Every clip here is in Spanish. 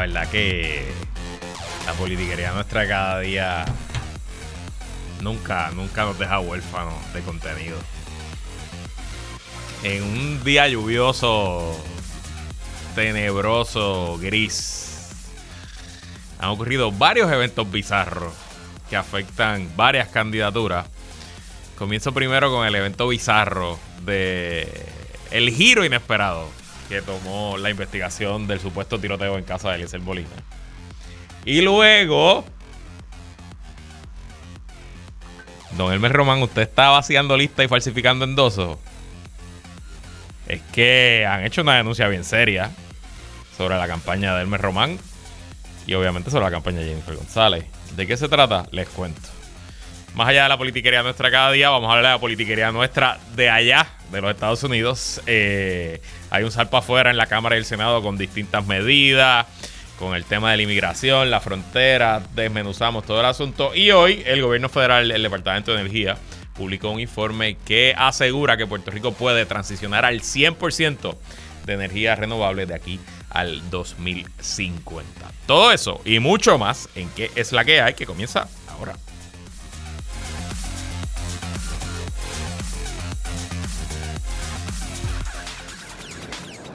La verdad que la politiquería nuestra cada día nunca, nunca nos deja huérfanos de contenido. En un día lluvioso, tenebroso, gris, han ocurrido varios eventos bizarros que afectan varias candidaturas. Comienzo primero con el evento bizarro de el giro inesperado que tomó la investigación del supuesto tiroteo en casa de Eliezer Bolina. Y luego, don Elmer Román, usted está vaciando lista y falsificando endosos. Es que han hecho una denuncia bien seria sobre la campaña de Elmer Román y obviamente sobre la campaña de Jennifer González. ¿De qué se trata? Les cuento. Más allá de la politiquería nuestra cada día, vamos a hablar de la politiquería nuestra de allá, de los Estados Unidos. Eh, hay un salpo afuera en la Cámara y el Senado con distintas medidas, con el tema de la inmigración, la frontera, desmenuzamos todo el asunto. Y hoy el gobierno federal, el Departamento de Energía, publicó un informe que asegura que Puerto Rico puede transicionar al 100% de energía renovable de aquí al 2050. Todo eso y mucho más en qué es la que hay que comienza ahora.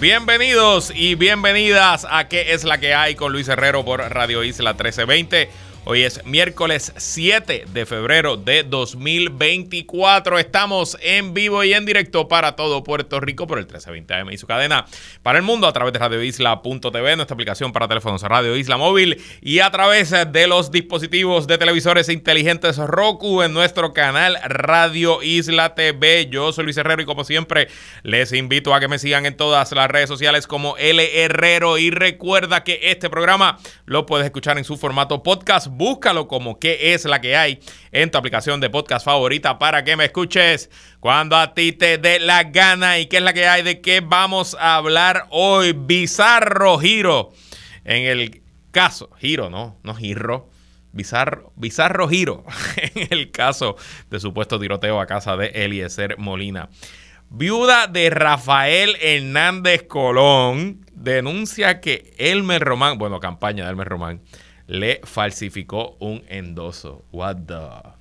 bienvenidos y bienvenidas a ¿Qué es la que hay? con Luis Herrero por Radio Isla 1320. Hoy es miércoles 7 de febrero de 2024. Estamos en vivo y en directo para todo Puerto Rico por el 1320 AM y su cadena para el mundo a través de radioisla.tv, nuestra aplicación para teléfonos Radio Isla Móvil y a través de los dispositivos de televisores inteligentes Roku en nuestro canal Radio Isla TV. Yo soy Luis Herrero y como siempre les invito a que me sigan en todas las redes sociales como L Herrero y recuerda que este programa lo puedes escuchar en su formato podcast búscalo como qué es la que hay en tu aplicación de podcast favorita para que me escuches cuando a ti te dé la gana y qué es la que hay de qué vamos a hablar hoy. Bizarro giro. En el caso, giro, no, no giro. Bizarro, bizarro giro en el caso de supuesto tiroteo a casa de Eliezer Molina. Viuda de Rafael Hernández Colón denuncia que Elmer Román, bueno, campaña de Elmer Román, le falsificó un endoso. What the?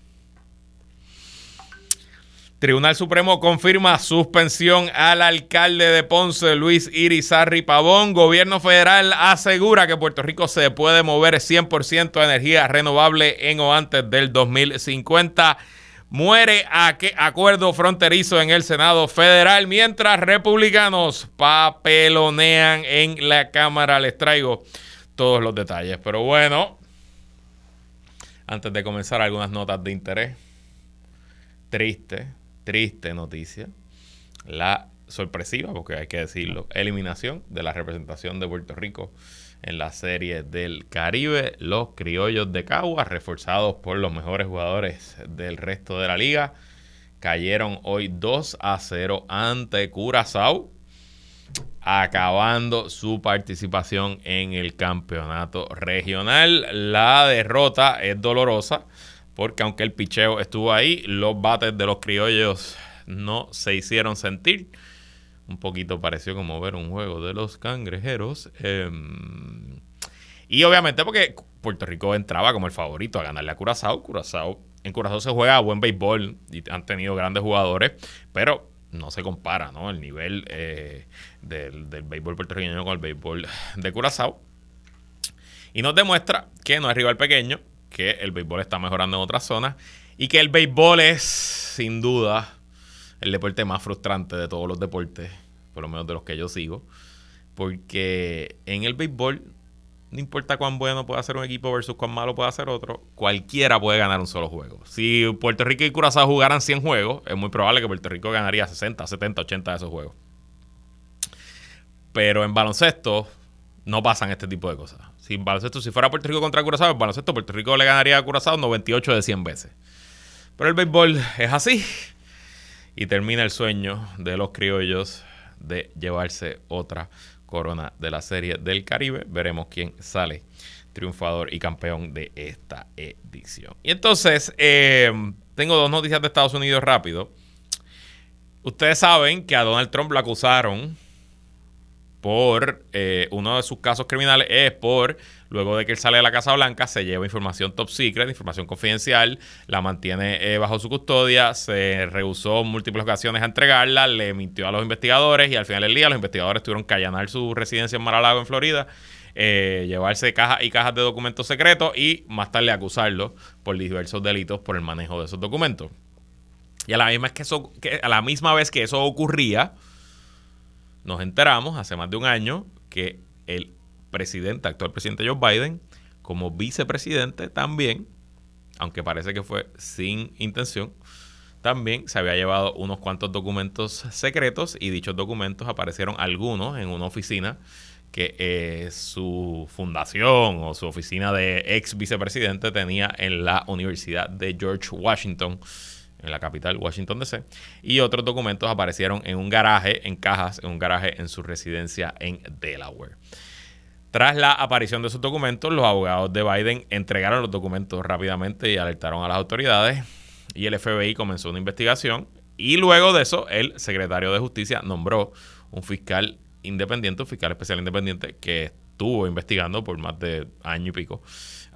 Tribunal Supremo confirma suspensión al alcalde de Ponce, Luis Irizarri Pavón. Gobierno federal asegura que Puerto Rico se puede mover 100% de energía renovable en o antes del 2050. Muere a acuerdo fronterizo en el Senado federal, mientras republicanos papelonean en la Cámara. Les traigo todos los detalles. Pero bueno, antes de comenzar, algunas notas de interés. Triste, triste noticia. La sorpresiva, porque hay que decirlo, eliminación de la representación de Puerto Rico en la serie del Caribe. Los criollos de Cagua, reforzados por los mejores jugadores del resto de la liga, cayeron hoy 2 a 0 ante Curazao acabando su participación en el campeonato regional. La derrota es dolorosa porque aunque el picheo estuvo ahí, los bates de los criollos no se hicieron sentir. Un poquito pareció como ver un juego de los cangrejeros. Em, y obviamente porque Puerto Rico entraba como el favorito a ganarle a Curazao. Curazao en Curazao se juega buen béisbol y han tenido grandes jugadores, pero no se compara, ¿no? El nivel eh, del, del, béisbol puertorriqueño con el béisbol de Curazao. Y nos demuestra que no es rival pequeño, que el béisbol está mejorando en otras zonas y que el béisbol es, sin duda, el deporte más frustrante de todos los deportes, por lo menos de los que yo sigo. Porque en el béisbol no importa cuán bueno pueda ser un equipo versus cuán malo pueda ser otro, cualquiera puede ganar un solo juego. Si Puerto Rico y Curazao jugaran 100 juegos, es muy probable que Puerto Rico ganaría 60, 70, 80 de esos juegos. Pero en baloncesto no pasan este tipo de cosas. Si baloncesto, si fuera Puerto Rico contra Curazao, en baloncesto Puerto Rico le ganaría a Curazao 98 de 100 veces. Pero el béisbol es así. Y termina el sueño de los criollos de llevarse otra corona de la Serie del Caribe. Veremos quién sale triunfador y campeón de esta edición. Y entonces, eh, tengo dos noticias de Estados Unidos rápido. Ustedes saben que a Donald Trump lo acusaron por eh, uno de sus casos criminales es por, luego de que él sale de la Casa Blanca, se lleva información top secret, información confidencial, la mantiene eh, bajo su custodia, se rehusó en múltiples ocasiones a entregarla, le mintió a los investigadores y al final del día los investigadores tuvieron que allanar su residencia en Mar-a-Lago, en Florida, eh, llevarse cajas y cajas de documentos secretos y más tarde acusarlo por diversos delitos por el manejo de esos documentos. Y a la misma, que eso, que a la misma vez que eso ocurría, nos enteramos hace más de un año que el presidente, actual presidente Joe Biden, como vicepresidente también, aunque parece que fue sin intención, también se había llevado unos cuantos documentos secretos y dichos documentos aparecieron algunos en una oficina que eh, su fundación o su oficina de ex vicepresidente tenía en la Universidad de George Washington en la capital, Washington DC, y otros documentos aparecieron en un garaje, en cajas, en un garaje en su residencia en Delaware. Tras la aparición de esos documentos, los abogados de Biden entregaron los documentos rápidamente y alertaron a las autoridades y el FBI comenzó una investigación y luego de eso el secretario de Justicia nombró un fiscal independiente, un fiscal especial independiente que estuvo investigando por más de año y pico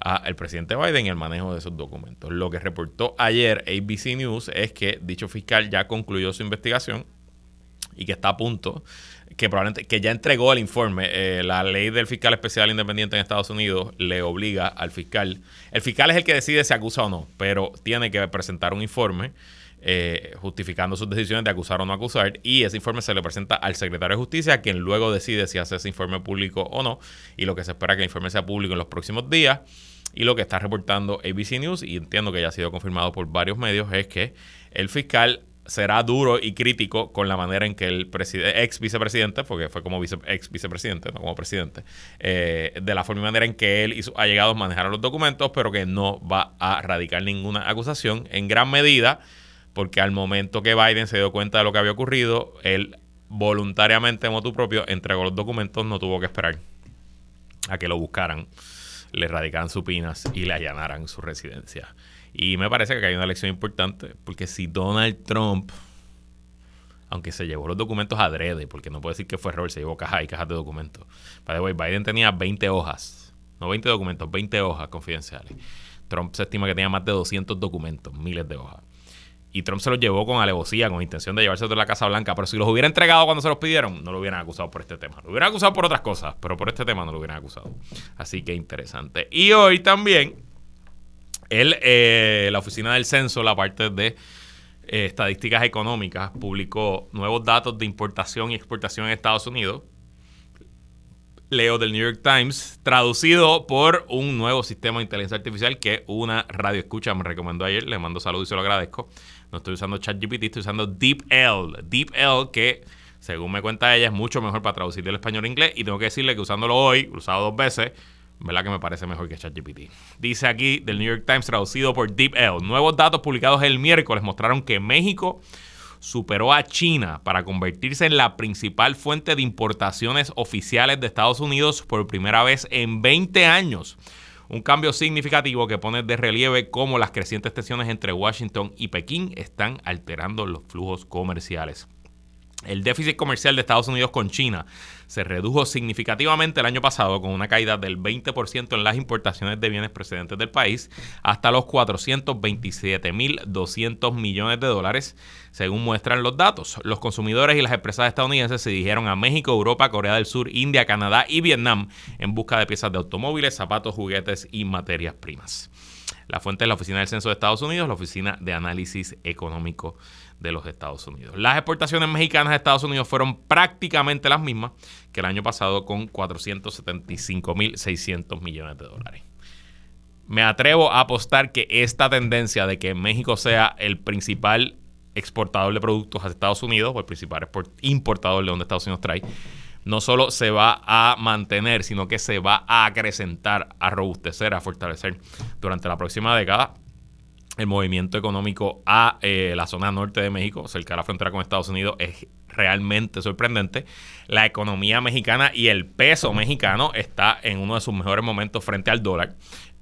al presidente Biden el manejo de esos documentos. Lo que reportó ayer ABC News es que dicho fiscal ya concluyó su investigación y que está a punto, que probablemente que ya entregó el informe. Eh, la ley del fiscal especial independiente en Estados Unidos le obliga al fiscal. El fiscal es el que decide si acusa o no, pero tiene que presentar un informe. Eh, justificando sus decisiones de acusar o no acusar y ese informe se le presenta al secretario de justicia quien luego decide si hace ese informe público o no y lo que se espera que el informe sea público en los próximos días y lo que está reportando ABC News, y entiendo que ya ha sido confirmado por varios medios, es que el fiscal será duro y crítico con la manera en que el ex vicepresidente, porque fue como ex vicepresidente, no como presidente, eh, de la forma y manera en que él y sus allegados manejaron los documentos, pero que no va a radicar ninguna acusación en gran medida, porque al momento que Biden se dio cuenta de lo que había ocurrido, él voluntariamente, motu propio, entregó los documentos, no tuvo que esperar a que lo buscaran le radicaran supinas y le allanaran su residencia. Y me parece que hay una lección importante, porque si Donald Trump, aunque se llevó los documentos adrede, porque no puede decir que fue error, se llevó cajas y cajas de documentos. By Biden tenía 20 hojas, no 20 documentos, 20 hojas confidenciales. Trump se estima que tenía más de 200 documentos, miles de hojas y Trump se los llevó con alevosía, con intención de llevarse de la Casa Blanca. Pero si los hubiera entregado cuando se los pidieron, no lo hubieran acusado por este tema. Lo hubieran acusado por otras cosas, pero por este tema no lo hubieran acusado. Así que interesante. Y hoy también, eh, la Oficina del Censo, la parte de eh, Estadísticas Económicas, publicó nuevos datos de importación y exportación en Estados Unidos. Leo del New York Times, traducido por un nuevo sistema de inteligencia artificial que una radio escucha me recomendó ayer. Le mando saludos y se lo agradezco no estoy usando ChatGPT, estoy usando DeepL. DeepL que, según me cuenta ella, es mucho mejor para traducir del español al inglés. Y tengo que decirle que usándolo hoy, usado dos veces, ¿verdad que me parece mejor que ChatGPT? Dice aquí del New York Times, traducido por DeepL. Nuevos datos publicados el miércoles mostraron que México superó a China para convertirse en la principal fuente de importaciones oficiales de Estados Unidos por primera vez en 20 años un cambio significativo que pone de relieve cómo las crecientes tensiones entre Washington y Pekín están alterando los flujos comerciales. El déficit comercial de Estados Unidos con China se redujo significativamente el año pasado con una caída del 20% en las importaciones de bienes procedentes del país hasta los 427.200 millones de dólares, según muestran los datos. Los consumidores y las empresas estadounidenses se dirigieron a México, Europa, Corea del Sur, India, Canadá y Vietnam en busca de piezas de automóviles, zapatos, juguetes y materias primas. La fuente es la Oficina del Censo de Estados Unidos, la Oficina de Análisis Económico de los Estados Unidos. Las exportaciones mexicanas a Estados Unidos fueron prácticamente las mismas que el año pasado con 475.600 millones de dólares. Me atrevo a apostar que esta tendencia de que México sea el principal exportador de productos a Estados Unidos o el principal importador de donde Estados Unidos trae, no solo se va a mantener, sino que se va a acrecentar, a robustecer, a fortalecer durante la próxima década el movimiento económico a eh, la zona norte de México, cerca de la frontera con Estados Unidos, es realmente sorprendente. La economía mexicana y el peso mexicano está en uno de sus mejores momentos frente al dólar.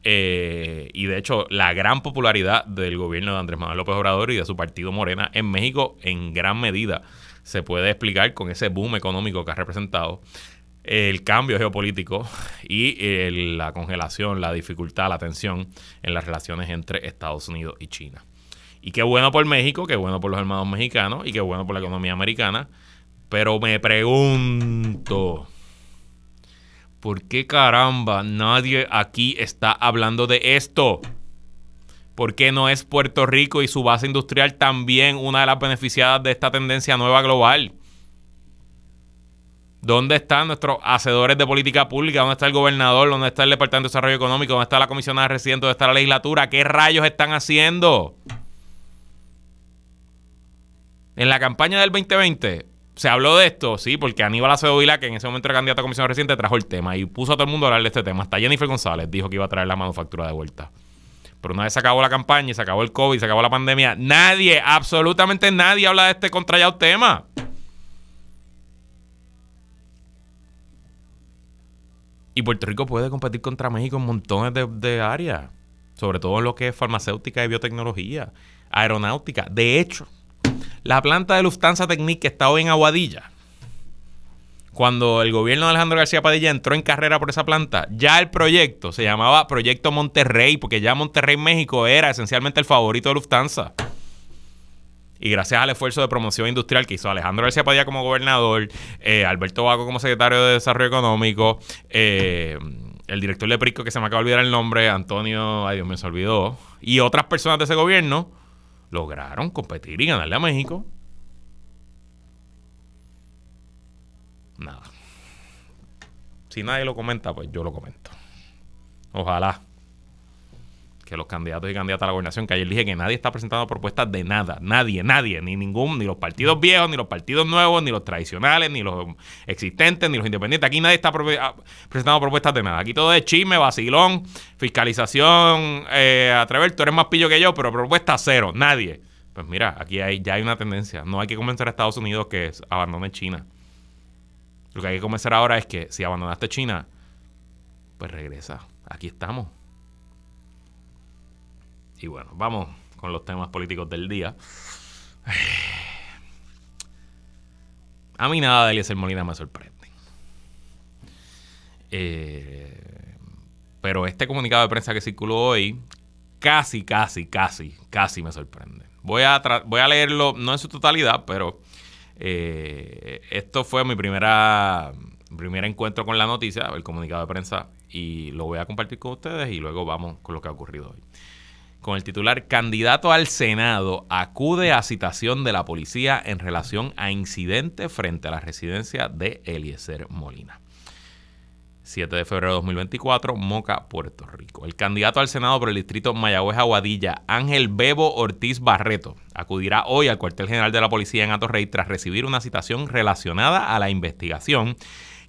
Eh, y de hecho, la gran popularidad del gobierno de Andrés Manuel López Obrador y de su partido Morena en México, en gran medida, se puede explicar con ese boom económico que ha representado el cambio geopolítico y eh, la congelación, la dificultad, la tensión en las relaciones entre Estados Unidos y China. Y qué bueno por México, qué bueno por los hermanos mexicanos y qué bueno por la economía americana. Pero me pregunto, ¿por qué caramba nadie aquí está hablando de esto? ¿Por qué no es Puerto Rico y su base industrial también una de las beneficiadas de esta tendencia nueva global? ¿Dónde están nuestros hacedores de política pública? ¿Dónde está el gobernador? ¿Dónde está el Departamento de Desarrollo Económico? ¿Dónde está la comisionada residente? ¿Dónde está la legislatura? ¿Qué rayos están haciendo? En la campaña del 2020 se habló de esto, sí, porque Aníbal Acevedo Vila, que en ese momento era candidato a comisión reciente, trajo el tema y puso a todo el mundo a hablar de este tema. Hasta Jennifer González dijo que iba a traer la manufactura de vuelta. Pero una vez se acabó la campaña y se acabó el COVID, se acabó la pandemia, nadie, absolutamente nadie habla de este contrallado tema. Y Puerto Rico puede competir contra México en montones de, áreas, sobre todo en lo que es farmacéutica y biotecnología, aeronáutica. De hecho, la planta de Lufthansa Technique que está hoy en Aguadilla, cuando el gobierno de Alejandro García Padilla entró en carrera por esa planta, ya el proyecto se llamaba Proyecto Monterrey, porque ya Monterrey, México, era esencialmente el favorito de Lufthansa. Y gracias al esfuerzo de promoción industrial que hizo Alejandro García Padilla como gobernador, eh, Alberto Vago como secretario de Desarrollo Económico, eh, el director de Prisco, que se me acaba de olvidar el nombre, Antonio, ay Dios me se olvidó, y otras personas de ese gobierno, lograron competir y ganarle a México. Nada. Si nadie lo comenta, pues yo lo comento. Ojalá que los candidatos y candidatas a la gobernación, que ayer dije que nadie está presentando propuestas de nada, nadie, nadie, ni ningún, ni los partidos viejos, ni los partidos nuevos, ni los tradicionales, ni los existentes, ni los independientes. Aquí nadie está ah, presentando propuestas de nada. Aquí todo es chisme, vacilón, fiscalización, eh, Atrever, tú eres más pillo que yo, pero propuesta cero, nadie. Pues mira, aquí hay, ya hay una tendencia. No hay que convencer a Estados Unidos que abandone China. Lo que hay que convencer ahora es que si abandonaste China, pues regresa. Aquí estamos. Y bueno, vamos con los temas políticos del día. A mí nada de Eliezer Molina me sorprende. Eh, pero este comunicado de prensa que circuló hoy, casi, casi, casi, casi me sorprende. Voy a, voy a leerlo, no en su totalidad, pero eh, esto fue mi primera primer encuentro con la noticia, el comunicado de prensa, y lo voy a compartir con ustedes y luego vamos con lo que ha ocurrido hoy con el titular Candidato al Senado acude a citación de la policía en relación a incidente frente a la residencia de Eliezer Molina. 7 de febrero de 2024, Moca, Puerto Rico. El candidato al Senado por el distrito Mayagüez Aguadilla, Ángel Bebo Ortiz Barreto, acudirá hoy al cuartel general de la policía en Atorrey tras recibir una citación relacionada a la investigación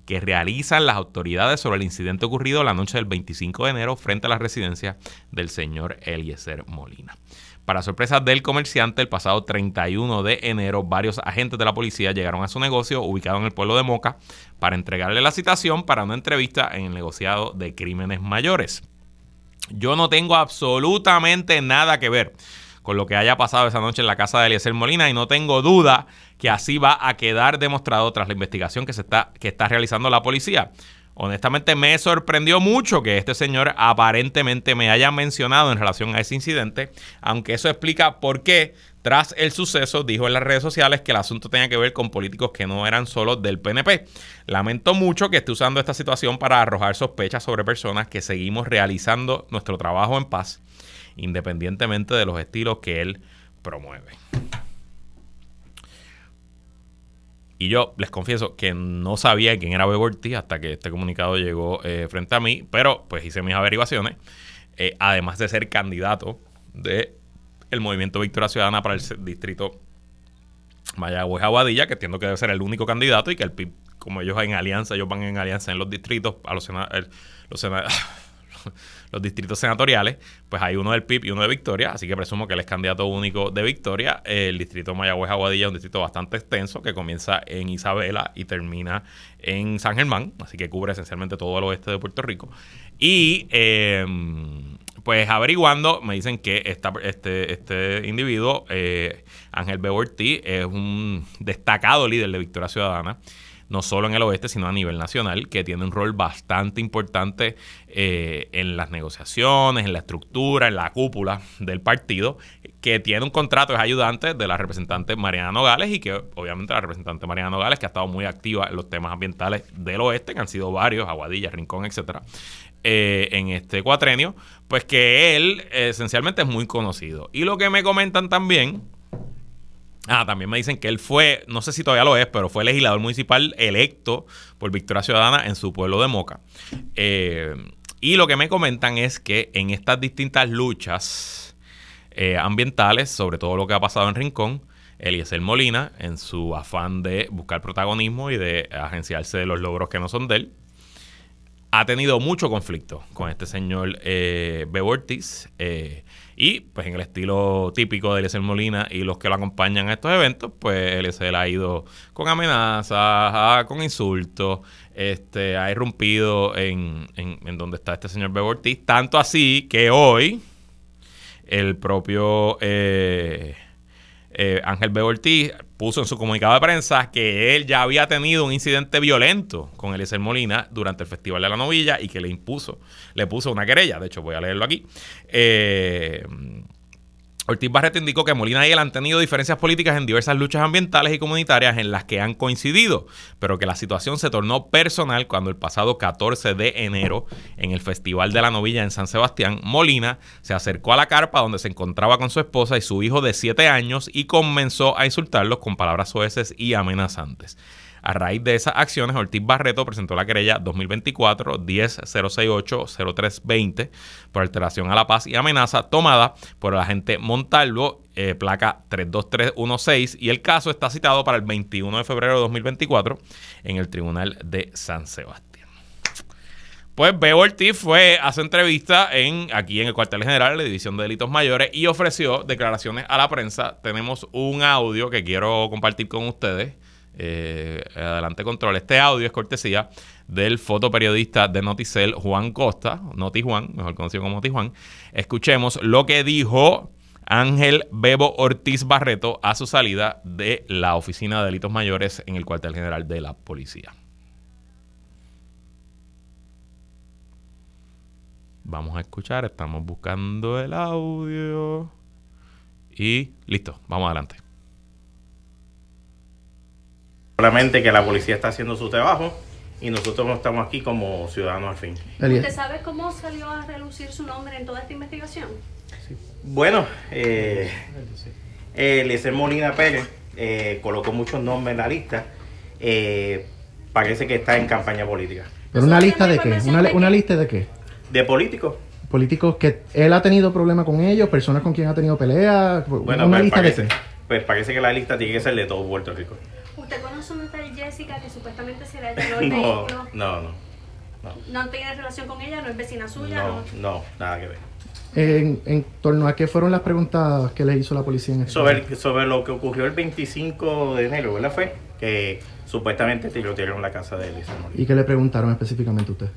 que realizan las autoridades sobre el incidente ocurrido la noche del 25 de enero frente a la residencia del señor Eliezer Molina. Para sorpresa del comerciante, el pasado 31 de enero, varios agentes de la policía llegaron a su negocio ubicado en el pueblo de Moca para entregarle la citación para una entrevista en el negociado de crímenes mayores. Yo no tengo absolutamente nada que ver con lo que haya pasado esa noche en la casa de Eliezer Molina y no tengo duda que así va a quedar demostrado tras la investigación que, se está, que está realizando la policía. Honestamente me sorprendió mucho que este señor aparentemente me haya mencionado en relación a ese incidente, aunque eso explica por qué tras el suceso dijo en las redes sociales que el asunto tenía que ver con políticos que no eran solo del PNP. Lamento mucho que esté usando esta situación para arrojar sospechas sobre personas que seguimos realizando nuestro trabajo en paz, independientemente de los estilos que él promueve. Y yo les confieso que no sabía quién era Bebo Ortiz hasta que este comunicado llegó eh, frente a mí, pero pues hice mis averiguaciones. Eh, además de ser candidato del el Movimiento Victoria Ciudadana para el distrito Mayagüez Aguadilla, que entiendo que debe ser el único candidato y que el PIB, como ellos en alianza, ellos van en alianza en los distritos, a los senadores, los, los distritos senatoriales, pues hay uno del PIB y uno de Victoria, así que presumo que él es candidato único de Victoria. El distrito Mayagüez-Aguadilla es un distrito bastante extenso que comienza en Isabela y termina en San Germán, así que cubre esencialmente todo el oeste de Puerto Rico. Y em, pues averiguando, me dicen que esta, este, este individuo, eh, Ángel B. Es un destacado líder de Victoria Ciudadana no solo en el oeste, sino a nivel nacional, que tiene un rol bastante importante eh, en las negociaciones, en la estructura, en la cúpula del partido, que tiene un contrato, es ayudante de la representante Mariana Nogales y que obviamente la representante Mariana Nogales, que ha estado muy activa en los temas ambientales del oeste, que han sido varios, Aguadilla, Rincón, etcétera, eh, en este cuatrenio, pues que él esencialmente es muy conocido. Y lo que me comentan también Ah, también me dicen que él fue, no sé si todavía lo es, pero fue legislador municipal electo por Victoria Ciudadana en su pueblo de Moca. Eh, y lo que me comentan es que en estas distintas luchas eh, ambientales, sobre todo lo que ha pasado en Rincón, Eliezer Molina, en su afán de buscar protagonismo y de agenciarse de los logros que no son de él, ha tenido mucho conflicto con este señor eh, y pues en el estilo típico de Eliezer Molina y los que lo acompañan a estos eventos, pues Eliezer ha ido con amenazas, con insultos, este, ha irrumpido en, en, donde está este señor Bebo tanto así que hoy el propio eh, eh, Ángel B. Ortiz puso en su comunicado de prensa que él ya había tenido un incidente violento con Eliezer Molina durante el Festival de la Novilla y que le impuso, le puso una querella. De hecho, voy a leerlo aquí. Eh, Ortiz Barreto indicó que Molina y él han tenido diferencias políticas en diversas luchas ambientales y comunitarias en las que han coincidido, pero que la situación se tornó personal cuando el pasado 14 de enero, en el Festival de la Novilla en San Sebastián, Molina se acercó a la carpa donde se encontraba con su esposa y su hijo de 7 años y comenzó a insultarlos con palabras soeces y amenazantes. A raíz de esas acciones, Ortiz Barreto presentó la querella 2024-10068-0320 por alteración a la paz y amenaza tomada por el agente Montalvo, eh, placa 32316, y el caso está citado para el 21 de febrero de 2024 en el Tribunal de San Sebastián. Pues Bebo Ortiz fue a su entrevista en, aquí en el cuartel general de la División de Delitos Mayores y ofreció declaraciones a la prensa. Tenemos un audio que quiero compartir con ustedes eh, adelante control. Este audio es cortesía del fotoperiodista de Noticel, Juan Costa, Noti Juan, mejor conocido como Noti Juan. Escuchemos lo que dijo Ángel Bebo Ortiz Barreto a su salida de la Oficina de Delitos Mayores en el cuartel general de la policía. Vamos a escuchar, estamos buscando el audio. Y listo, vamos adelante. Solamente que la policía está haciendo su trabajo y nosotros estamos aquí como ciudadanos al fin. ¿Usted sabe cómo salió a relucir su nombre en toda esta investigación? Bueno, eh, Eliezer Molina Pérez eh, colocó muchos nombres en la lista. Eh, parece que está en campaña política. ¿Pero una lista de qué? ¿Una, lista de qué? De políticos. Políticos que él ha tenido problemas con ellos, personas con quien ha tenido peleas. Bueno, una pues lista de qué? Pues parece que la lista tiene que ser de todo Puerto Rico. ¿Usted conoce una tal Jessica que supuestamente se le llevó el no, No, no, no. ¿No tiene relación con ella? ¿No es vecina suya? No, no, nada que ver. En, en, torno a qué fueron las preguntas que le hizo la policía en este sobre, sobre lo que ocurrió el 25 de enero, ¿verdad? Fue que supuestamente tirotearon la casa de Elisa ¿Y qué le preguntaron específicamente a usted?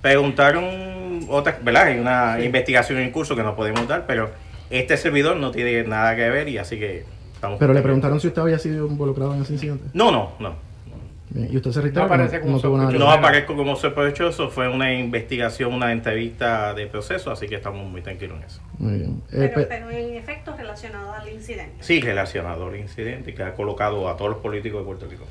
Preguntaron otras, ¿verdad? Hay una investigación en curso que no podemos dar, pero este servidor no tiene nada que ver y así que pero le preguntaron si usted había sido involucrado en ese incidente. No, no, no. ¿Y usted se reitera? No, aparece como no, no aparezco como sospechoso, fue una investigación, una entrevista de proceso, así que estamos muy tranquilos en eso. Muy bien. Eh, pero, pero, en efecto relacionado al incidente. Sí, relacionado al incidente que ha colocado a todos los políticos de Puerto Rico.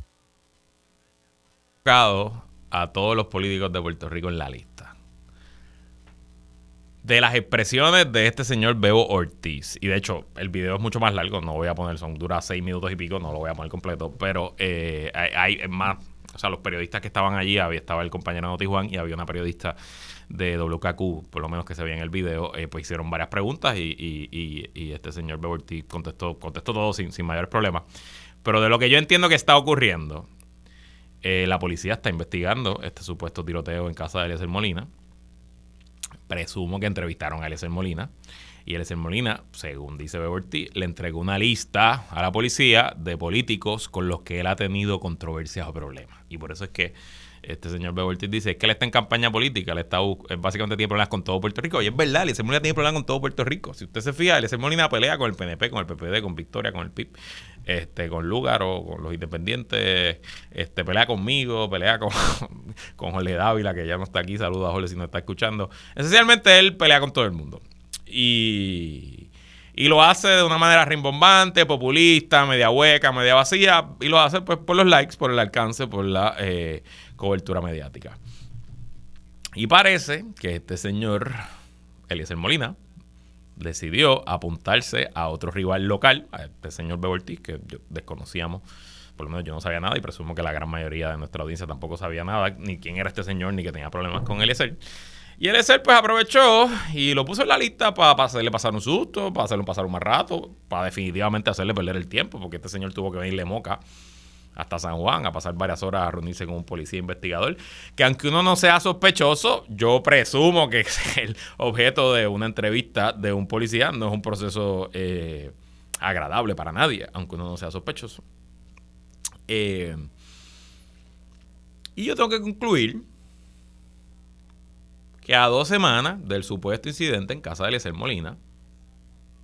Colocado a todos los políticos de Puerto Rico en la lista de las expresiones de este señor Bebo Ortiz. Y de hecho, el video es mucho más largo, no voy a poner, son dura seis minutos y pico, no lo voy a poner completo, pero eh, hay, más, o sea, los periodistas que estaban allí, había, estaba el compañero Noti Juan y había una periodista de WKQ, por lo menos que se veía en el video, eh, pues hicieron varias preguntas y, y, y, este señor Bebo Ortiz contestó, contestó todo sin, sin mayores problemas. Pero de lo que yo entiendo que está ocurriendo, eh, la policía está investigando este supuesto tiroteo en casa de Eliezer Molina presumo que entrevistaron a Eliezer Molina. Y Eliezer Molina, según dice Beborti, le entregó una lista a la policía de políticos con los que él ha tenido controversias o problemas. Y por eso es que este señor Bebortis dice que él está en campaña política, él está básicamente tiene problemas con todo Puerto Rico. Y es verdad, Eliezer Molina tiene problemas con todo Puerto Rico. Si usted se fija, Eliezer Molina pelea con el PNP, con el PPD, con Victoria, con el PIB, este, con Lugar o con los independientes, este, pelea conmigo, pelea con, con Jorge Dávila, que ya no está aquí, saluda a Jorge si no está escuchando. Esencialmente él pelea con todo el mundo. Y, y lo hace de una manera rimbombante, populista, media hueca, media vacía, y lo hace pues por los likes, por el alcance, por la... Eh, cobertura mediática. Y parece que este señor, Eliezer Molina, decidió apuntarse a otro rival local, a este señor Bebortis, que desconocíamos, por lo menos yo no sabía nada y presumo que la gran mayoría de nuestra audiencia tampoco sabía nada, ni quién era este señor, ni que tenía problemas con Eliezer. Y Eliezer pues aprovechó y lo puso en la lista para hacerle pasar un susto, para hacerle pasar un mal rato, para definitivamente hacerle perder el tiempo, porque este señor tuvo que venirle moca hasta San Juan a pasar varias horas a reunirse con un policía investigador, que aunque uno no sea sospechoso, yo presumo que es el objeto de una entrevista de un policía, no es un proceso eh, agradable para nadie, aunque uno no sea sospechoso. Eh, y yo tengo que concluir que a dos semanas del supuesto incidente en casa de Eliezer Molina,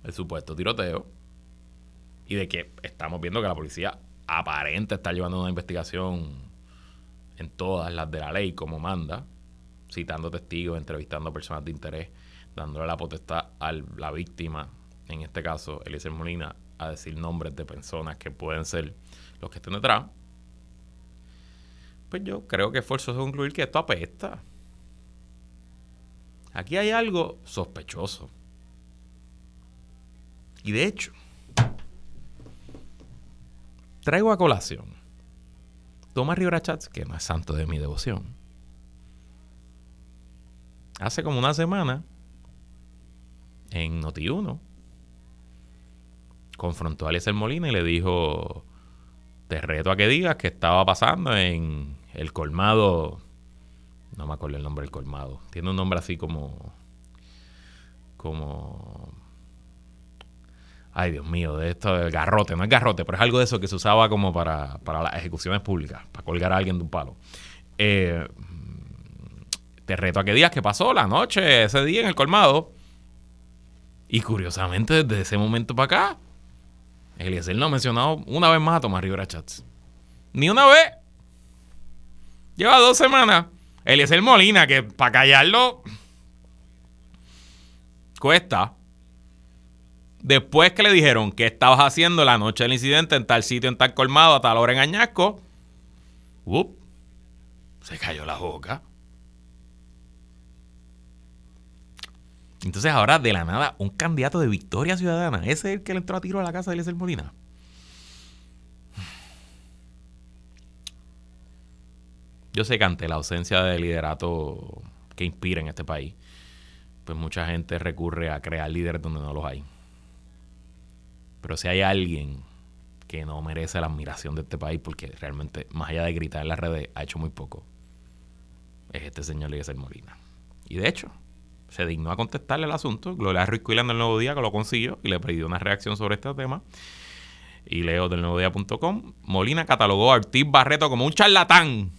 el supuesto tiroteo, y de que estamos viendo que la policía aparente estar llevando una investigación en todas las de la ley como manda, citando testigos, entrevistando a personas de interés, dándole la potestad a la víctima, en este caso Eliezer Molina, a decir nombres de personas que pueden ser los que estén detrás, pues yo creo que es forzoso concluir que esto apesta. Aquí hay algo sospechoso. Y de hecho, traigo a colación Tomás Rivera Chats, que no es santo de mi devoción. Hace como una semana, en Noti1, confrontó a Eliezer Molina y le dijo: Te reto a que digas qué estaba pasando en el colmado. No me acuerdo el nombre del colmado. Tiene un nombre así como. como ay Dios mío, de esto del garrote, no es garrote, pero es algo de eso que se usaba como para, las ejecuciones públicas, para colgar a alguien de un palo. Eh, te reto a qué días que pasó la noche, ese día en el colmado. Y curiosamente, desde ese momento para acá, Eliezer no ha mencionado una vez más a Tomás Rivera Chats. Ni una vez. Lleva dos semanas. Eliezer Molina, que para callarlo cuesta. Después que le dijeron que estabas haciendo la noche del incidente en tal sitio, en tal colmado, a tal hora en Añasco, se cayó la boca. Entonces ahora de la nada, un candidato de Victoria Ciudadana, ese es el que le entró a tiro a la casa de Eliezer Molina. Yo sé que ante la ausencia de liderato que inspira en este país, pues mucha gente recurre a crear líderes donde no los hay. Pero si hay alguien que no merece la admiración de este país, porque realmente, más allá de gritar en las redes, ha hecho muy poco, es este señor Eliezer Molina. Y de hecho, se dignó a contestarle el asunto. Gloria Ruiz en el Nuevo Día, que lo consiguió, y le pidió una reacción sobre este tema. Y leo del. Molina catalogó a Ortiz Barreto como un charlatán,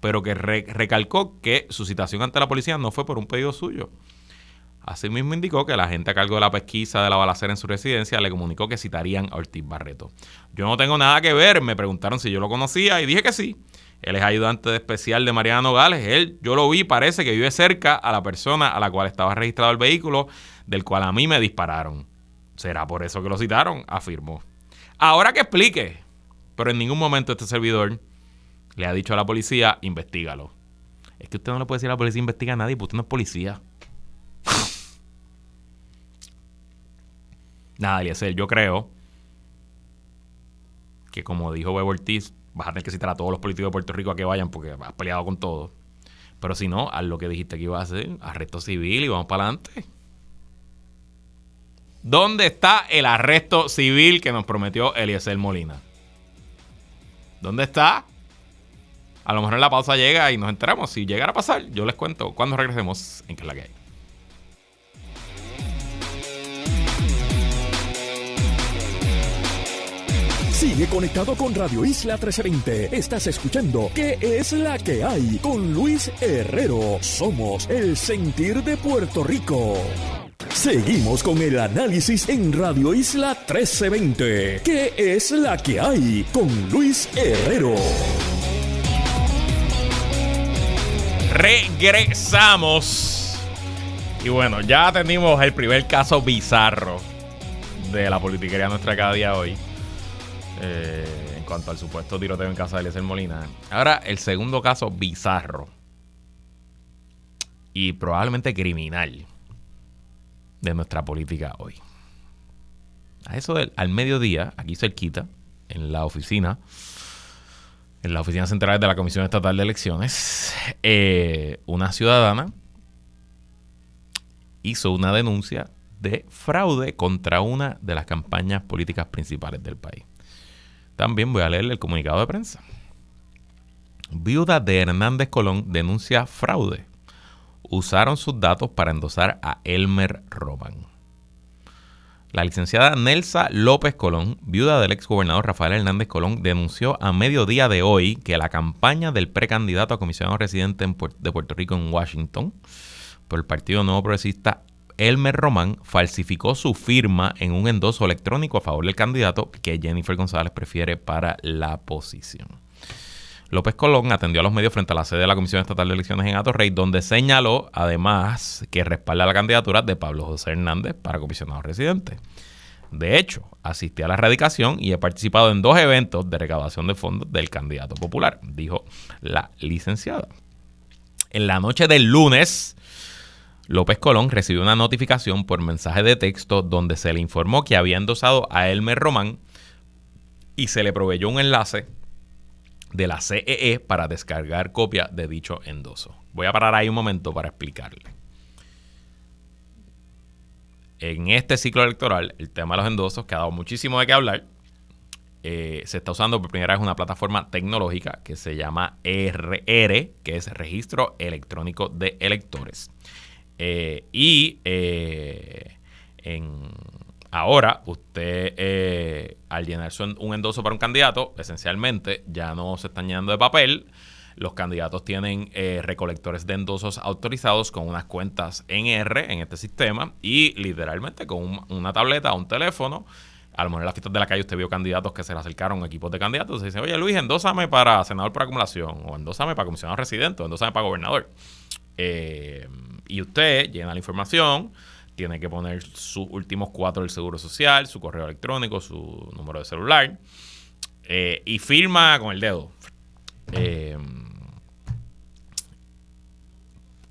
pero que recalcó que su citación ante la policía no fue por un pedido suyo, Asimismo indicó que la gente a cargo de la pesquisa de la balacera en su residencia le comunicó que citarían a Ortiz Barreto. Yo no tengo nada que ver, me preguntaron si yo lo conocía y dije que sí. Él es ayudante especial de Mariana Nogales. Él, yo lo vi, parece que vive cerca a la persona a la cual estaba registrado el vehículo, del cual a mí me dispararon. ¿Será por eso que lo citaron? Afirmó. Ahora que explique. Pero en ningún momento este servidor le ha dicho a la policía, investigalo. Es que usted no le puede decir a la policía, investiga a nadie, porque usted no es policía. Nada, Eliezer, yo creo que como dijo Bebo Ortiz, vas a tener que citar a todos los políticos de Puerto Rico a que vayan porque has peleado con todos. Pero si no, haz lo que dijiste que ibas a hacer, arresto civil y vamos para adelante. ¿Dónde está el arresto civil que nos prometió Eliezer Molina? ¿Dónde está? A lo mejor en la pausa llega y nos enteramos. Si llegara a pasar, yo les cuento cuando regresemos en que es la que hay. Conectado con Radio Isla 1320. Estás escuchando ¿Qué es la que hay? Con Luis Herrero. Somos el sentir de Puerto Rico. Seguimos con el análisis en Radio Isla 1320. ¿Qué es la que hay? Con Luis Herrero. Regresamos. Y bueno, ya tenemos el primer caso bizarro de la politiquería nuestra cada día hoy. Eh, en cuanto al supuesto tiroteo en casa de Eliezer Molina. Ahora, el segundo caso bizarro. Y probablemente criminal de nuestra política hoy. A eso del, al mediodía, aquí cerquita, en la oficina, en la oficina central de la Comisión Estatal de Elecciones, eh, una ciudadana hizo una denuncia de fraude contra una de las campañas políticas principales del país. También voy a leerle el comunicado de prensa. Viuda de Hernández Colón denuncia fraude. Usaron sus datos para endosar a Elmer Roman. La licenciada Nelsa López Colón, viuda del exgobernador Rafael Hernández Colón, denunció a mediodía de hoy que la campaña del precandidato a comisionado residente de Puerto Rico en Washington por el Partido Nuevo Progresista Elmer Román falsificó su firma en un endoso electrónico a favor del candidato que Jennifer González prefiere para la posición. López Colón atendió a los medios frente a la sede de la Comisión Estatal de Elecciones en Atorrey, donde señaló además que respalda la candidatura de Pablo José Hernández para comisionado residente. De hecho, asistí a la erradicación y he participado en dos eventos de recaudación de fondos del candidato popular, dijo la licenciada. En la noche del lunes, López Colón recibió una notificación por mensaje de texto donde se le informó que había endosado a Elmer Román y se le proveyó un enlace de la CEE para descargar copia de dicho endoso. Voy a parar ahí un momento para explicarle. En este ciclo electoral, el tema de los endosos, que ha dado muchísimo de qué hablar, eh, se está usando por primera vez una plataforma tecnológica que se llama RR, que es Registro Electrónico de Electores. Eh, y eh, en, ahora usted, eh, al llenar su en- un endoso para un candidato, esencialmente ya no se están llenando de papel. Los candidatos tienen eh, recolectores de endosos autorizados con unas cuentas en R en este sistema y literalmente con un- una tableta o un teléfono. A lo mejor en las fiestas de la calle usted vio candidatos que se le acercaron equipos de candidatos y dicen, oye Luis, endósame para senador por acumulación, o endósame para comisionado residente, o endósame para gobernador. Eh, y usted llena la información, tiene que poner sus últimos cuatro del seguro social, su correo electrónico, su número de celular, eh, y firma con el dedo. Eh,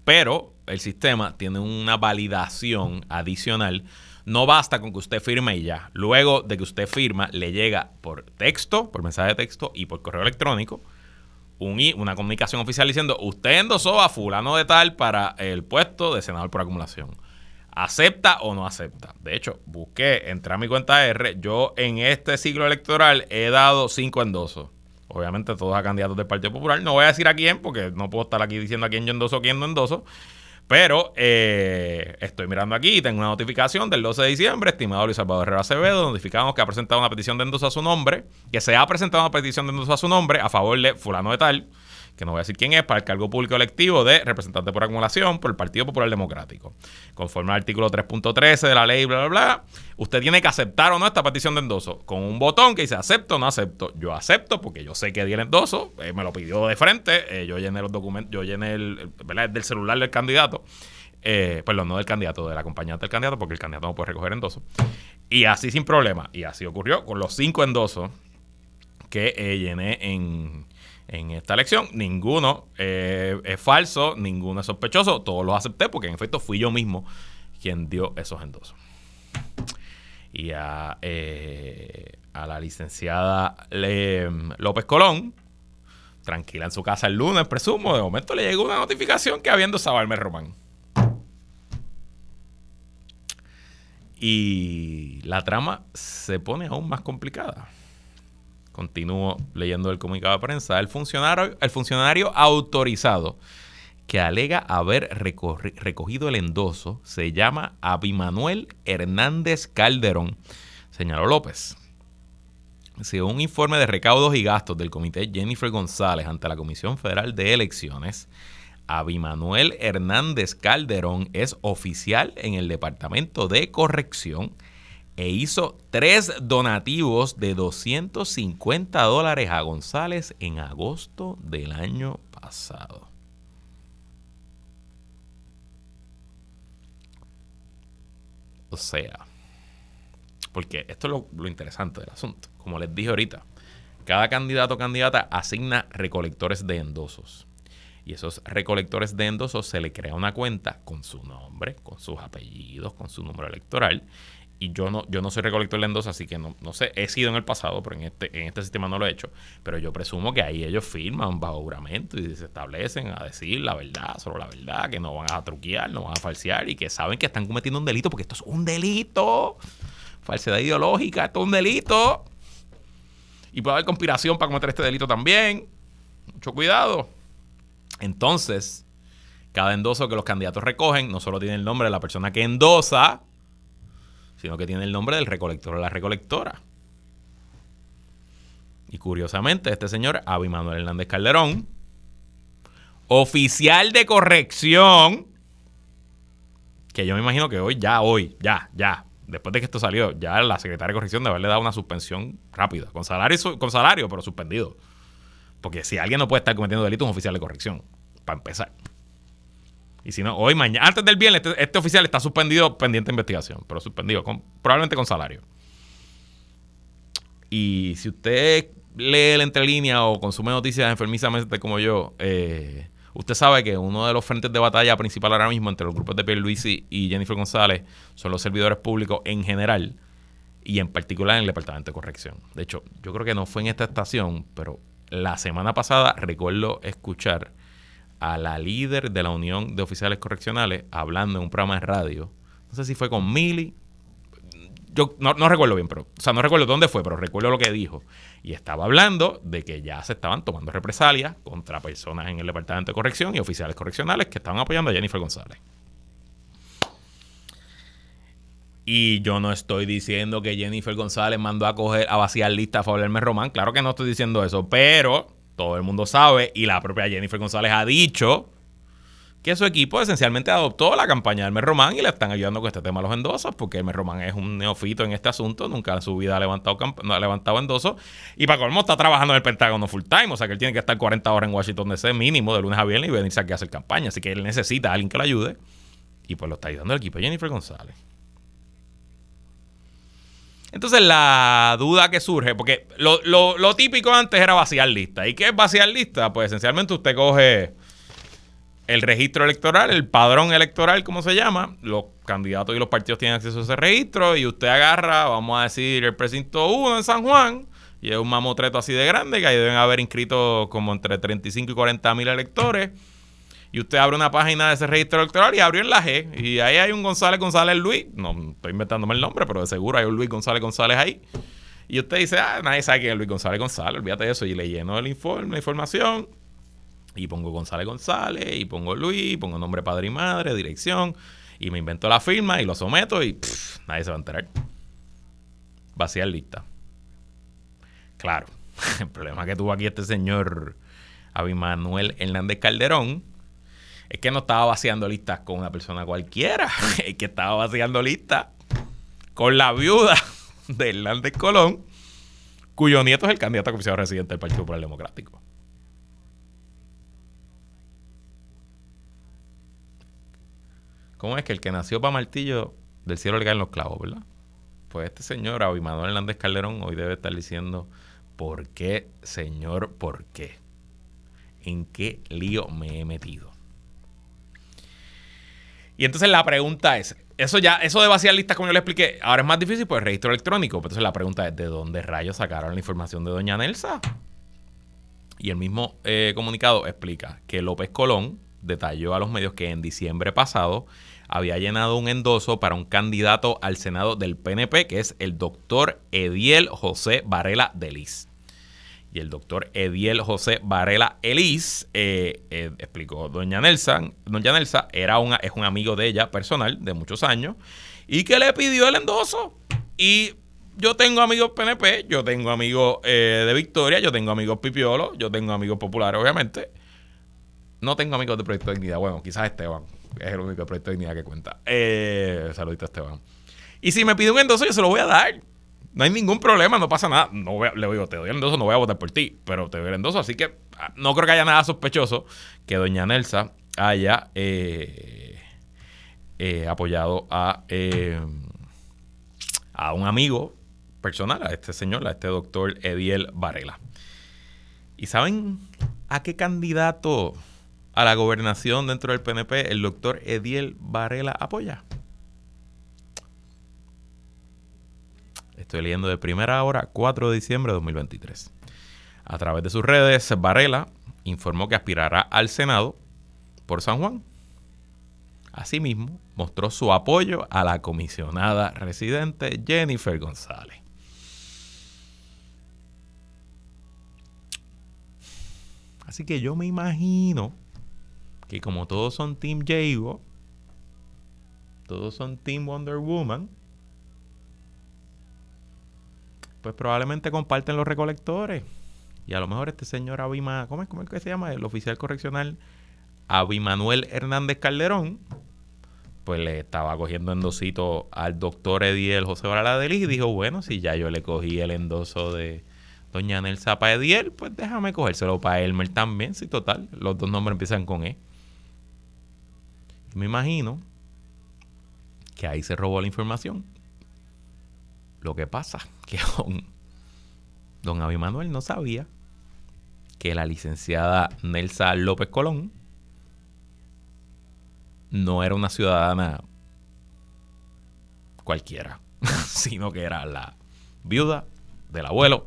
pero el sistema tiene una validación adicional. No basta con que usted firme y ya. Luego de que usted firma, le llega por texto, por mensaje de texto y por correo electrónico un una comunicación oficial diciendo usted endosó a fulano de tal para el puesto de senador por acumulación. ¿Acepta o no acepta? De hecho, busqué, entré a mi cuenta R. Yo en este ciclo electoral he dado cinco endosos. Obviamente todos a candidatos del Partido Popular. No voy a decir a quién porque no puedo estar aquí diciendo a quién yo endoso, quién no endoso. Pero eh, estoy mirando aquí y tengo una notificación del 12 de diciembre, estimado Luis Salvador Herrera Acevedo, notificamos que ha presentado una petición de endoso a su nombre, que se ha presentado una petición de endoso a su nombre a favor de fulano de tal, que no voy a decir quién es, para el cargo público electivo de representante por acumulación por el Partido Popular Democrático. Conforme al artículo 3.13 de la ley, bla, bla, bla, usted tiene que aceptar o no esta petición de endoso con un botón que dice acepto o no acepto. Yo acepto porque yo sé que di el endoso, eh, me lo pidió de frente, eh, yo llené los documentos, yo llené el, ¿verdad? del celular del candidato. Eh, perdón, no del candidato, del acompañante del candidato, porque el candidato no puede recoger endoso. Y así sin problema. Y así ocurrió con los cinco endosos que eh, llené en, en esta elección. Ninguno eh, es falso, ninguno es sospechoso. Todos los acepté porque en efecto fui yo mismo quien dio esos endosos. Y a, eh, la licenciada Le- López Colón, tranquila en su casa el lunes, presumo, de momento le llegó una notificación que a Elmer Román. Y la trama se pone aún más complicada. Continúo leyendo el comunicado de prensa. El funcionario, el funcionario autorizado que alega haber recogido el endoso se llama Abimanuel Hernández Calderón, señaló López. Según un informe de recaudos y gastos del comité Jennifer González ante la Comisión Federal de Elecciones, Abimanuel Hernández Calderón es oficial en el Departamento de Corrección e hizo tres donativos de 250 dólares a González en agosto del año pasado. O sea, porque esto es lo, interesante del asunto. Como les dije ahorita, cada candidato o candidata asigna recolectores de endosos. Y esos recolectores de endosos se le crea una cuenta con su nombre, con sus apellidos, con su número electoral. Y yo no, yo no soy recolector de endosos, así que no, no sé, he sido en el pasado, pero en este, en este sistema no lo he hecho. Pero yo presumo que ahí ellos firman bajo juramento y se establecen a decir la verdad, solo la verdad, que no van a truquear, no van a falsear y que saben que están cometiendo un delito, porque esto es un delito. Falsedad ideológica, esto es un delito. Y puede haber conspiración para cometer este delito también. Mucho cuidado. Entonces, cada endoso que los candidatos recogen no solo tiene el nombre de la persona que endosa, sino que tiene el nombre del recolector o la recolectora. Y curiosamente, este señor, Avi Manuel Hernández Calderón, oficial de corrección, que yo me imagino que hoy, ya hoy, ya, ya, después de que esto salió, ya la secretaria de corrección debe haberle dado una suspensión rápida, con salario, con salario, pero suspendido. Porque si alguien no puede estar cometiendo delitos, un oficial de corrección, para empezar. Y si no, hoy, mañana, antes del viernes, este, este oficial está suspendido pendiente de investigación, pero suspendido, probablemente con salario. Y si usted lee el entrelínea o consume noticias enfermizamente como yo, eh, usted sabe que uno de los frentes de batalla principal ahora mismo entre los grupos de Pierluisi y Jennifer González son los servidores públicos en general y en particular en el Departamento de Corrección. De hecho, yo creo que no fue en esta estación, pero la semana pasada recuerdo escuchar a la líder de la Unión de Oficiales Correccionales hablando en un programa de radio. No sé si fue con Mili. Yo no, no recuerdo bien, pero, o sea, no recuerdo dónde fue, pero recuerdo lo que dijo. Y estaba hablando de que ya se estaban tomando represalias contra personas en el Departamento de Corrección y oficiales correccionales que estaban apoyando a Jennifer González. Y yo no estoy diciendo que Jennifer González mandó a coger a vaciar lista a del Román. Claro que no estoy diciendo eso, pero todo el mundo sabe y la propia Jennifer González ha dicho que su equipo esencialmente adoptó la campaña del Mer Román y le están ayudando con este tema a los endosos, porque el Mer Román es un neofito en este asunto, nunca en su vida ha levantado, ha levantado endosos, y para colmo está trabajando en el Pentágono full time, o sea que él tiene que estar 40 horas en Washington DC mínimo de lunes a viernes y venirse aquí a hacer campaña, así que él necesita a alguien que lo ayude, y pues lo está ayudando el equipo de Jennifer González. Entonces la duda que surge, porque lo, lo, lo, típico antes era vaciar lista. ¿Y qué es vaciar lista? Pues esencialmente usted coge el registro electoral, el padrón electoral, como se llama. Los candidatos y los partidos tienen acceso a ese registro y usted agarra, vamos a decir, el precinto 1 en San Juan y es un mamotreto así de grande que ahí deben haber inscrito como entre 35 y 40 mil electores y usted abre una página de ese registro electoral y abrió en la G. Y ahí hay un González González Luis. No estoy inventándome el nombre, pero de seguro hay un Luis González González ahí. Y usted dice, ah, nadie sabe quién es Luis González González, olvídate de eso. Y le lleno el informe, la información. Y pongo González González, y pongo Luis, y pongo nombre padre y madre, dirección. Y me invento la firma y lo someto y nadie se va a enterar. Vaciar lista. Claro, el problema que tuvo aquí este señor Abimanuel Hernández Calderón es que no estaba vaciando listas con una persona cualquiera, es que estaba vaciando listas con la viuda de Hernández Colón, cuyo nieto es el candidato a comisionado residente del Partido Popular Democrático. ¿Cómo es que el que nació para martillo del cielo le caen los clavos, verdad? Pues este señor, Abimanuel Hernández Calderón, hoy debe estar diciendo, ¿por qué, señor, por qué? ¿En qué lío me he metido? Y entonces la pregunta es, eso ya, eso de vaciar listas, como yo le expliqué, ahora es más difícil por el registro electrónico. Entonces la pregunta es, ¿de dónde rayos sacaron la información de doña Nelsa? Y el mismo eh, comunicado explica que López Colón detalló a los medios que en diciembre pasado había llenado un endoso para un candidato al Senado del PNP, que es el doctor Ediel José Varela Delis. Y el doctor Ediel José Varela Elis eh, eh, explicó, doña Nelsa, doña Nelsa era una, es un amigo de ella personal de muchos años y que le pidió el endoso. Y yo tengo amigos PNP, yo tengo amigos eh, de Victoria, yo tengo amigos Pipiolo, yo tengo amigos populares, obviamente. No tengo amigos de Proyecto de Dignidad. Bueno, quizás Esteban es el único de Proyecto de Dignidad que cuenta. Eh, saludito a Esteban. Y si me pide un endoso, yo se lo voy a dar. No hay ningún problema, no pasa nada. No voy a- le digo, te doy el no voy a votar por ti, pero te doy el endoso. Así que ah, no creo que haya nada sospechoso que doña Nelsa haya eh, eh, apoyado a, eh, a un amigo personal, a este señor, a este doctor Ediel Varela. ¿Y saben a qué candidato a la gobernación dentro del PNP el doctor Ediel Varela apoya? Estoy leyendo de primera hora, 4 de diciembre de 2023. A través de sus redes, Varela informó que aspirará al Senado por San Juan. Asimismo, mostró su apoyo a la comisionada residente Jennifer González. Así que yo me imagino que como todos son Team Jago, todos son Team Wonder Woman, pues probablemente comparten los recolectores. Y a lo mejor este señor Abima, ¿cómo es, cómo es que se llama? El oficial correccional Abimanuel Hernández Calderón, pues le estaba cogiendo endosito al doctor Ediel José Baraladeli y dijo, bueno, si ya yo le cogí el endoso de doña Nelsa para Ediel, pues déjame cogérselo para Elmer también, si total, los dos nombres empiezan con E. Me imagino que ahí se robó la información. Lo que pasa que don, don Abimanuel no sabía que la licenciada Nelsa López Colón no era una ciudadana cualquiera, sino que era la viuda del abuelo